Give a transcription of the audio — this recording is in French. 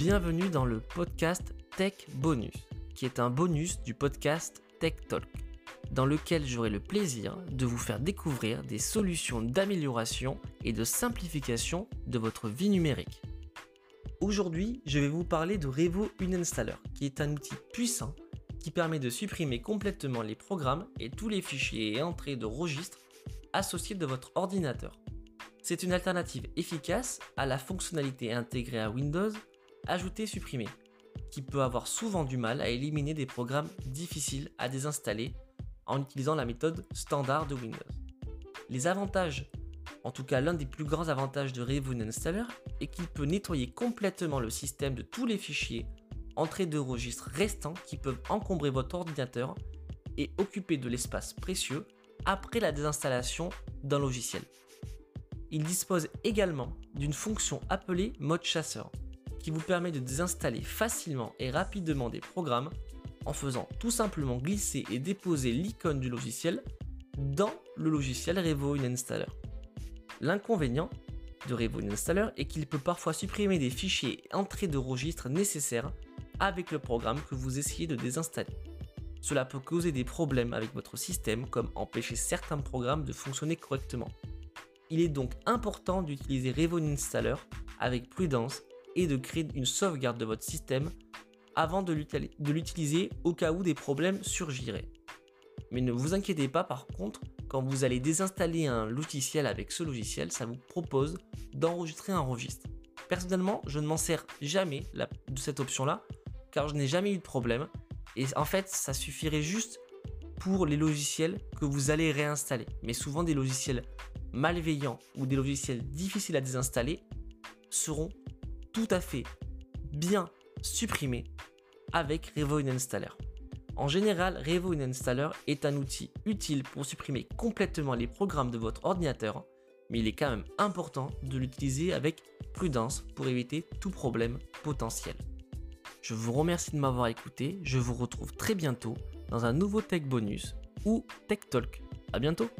Bienvenue dans le podcast Tech Bonus, qui est un bonus du podcast Tech Talk, dans lequel j'aurai le plaisir de vous faire découvrir des solutions d'amélioration et de simplification de votre vie numérique. Aujourd'hui, je vais vous parler de Revo Uninstaller, qui est un outil puissant qui permet de supprimer complètement les programmes et tous les fichiers et entrées de registres associés de votre ordinateur. C'est une alternative efficace à la fonctionnalité intégrée à Windows Ajouter-supprimer, qui peut avoir souvent du mal à éliminer des programmes difficiles à désinstaller en utilisant la méthode standard de Windows. Les avantages, en tout cas l'un des plus grands avantages de Revo Installer, est qu'il peut nettoyer complètement le système de tous les fichiers entrées de registres restants qui peuvent encombrer votre ordinateur et occuper de l'espace précieux après la désinstallation d'un logiciel. Il dispose également d'une fonction appelée mode chasseur qui vous permet de désinstaller facilement et rapidement des programmes en faisant tout simplement glisser et déposer l'icône du logiciel dans le logiciel Revo Installer. L'inconvénient de Revo Installer est qu'il peut parfois supprimer des fichiers et entrées de registres nécessaires avec le programme que vous essayez de désinstaller. Cela peut causer des problèmes avec votre système comme empêcher certains programmes de fonctionner correctement. Il est donc important d'utiliser Revo Installer avec prudence de créer une sauvegarde de votre système avant de l'utiliser au cas où des problèmes surgiraient. Mais ne vous inquiétez pas par contre, quand vous allez désinstaller un logiciel avec ce logiciel, ça vous propose d'enregistrer un registre. Personnellement, je ne m'en sers jamais de cette option-là, car je n'ai jamais eu de problème. Et en fait, ça suffirait juste pour les logiciels que vous allez réinstaller. Mais souvent, des logiciels malveillants ou des logiciels difficiles à désinstaller seront tout à fait bien supprimé avec Revo Installer. En général, Revo Installer est un outil utile pour supprimer complètement les programmes de votre ordinateur, mais il est quand même important de l'utiliser avec prudence pour éviter tout problème potentiel. Je vous remercie de m'avoir écouté, je vous retrouve très bientôt dans un nouveau Tech Bonus ou Tech Talk. A bientôt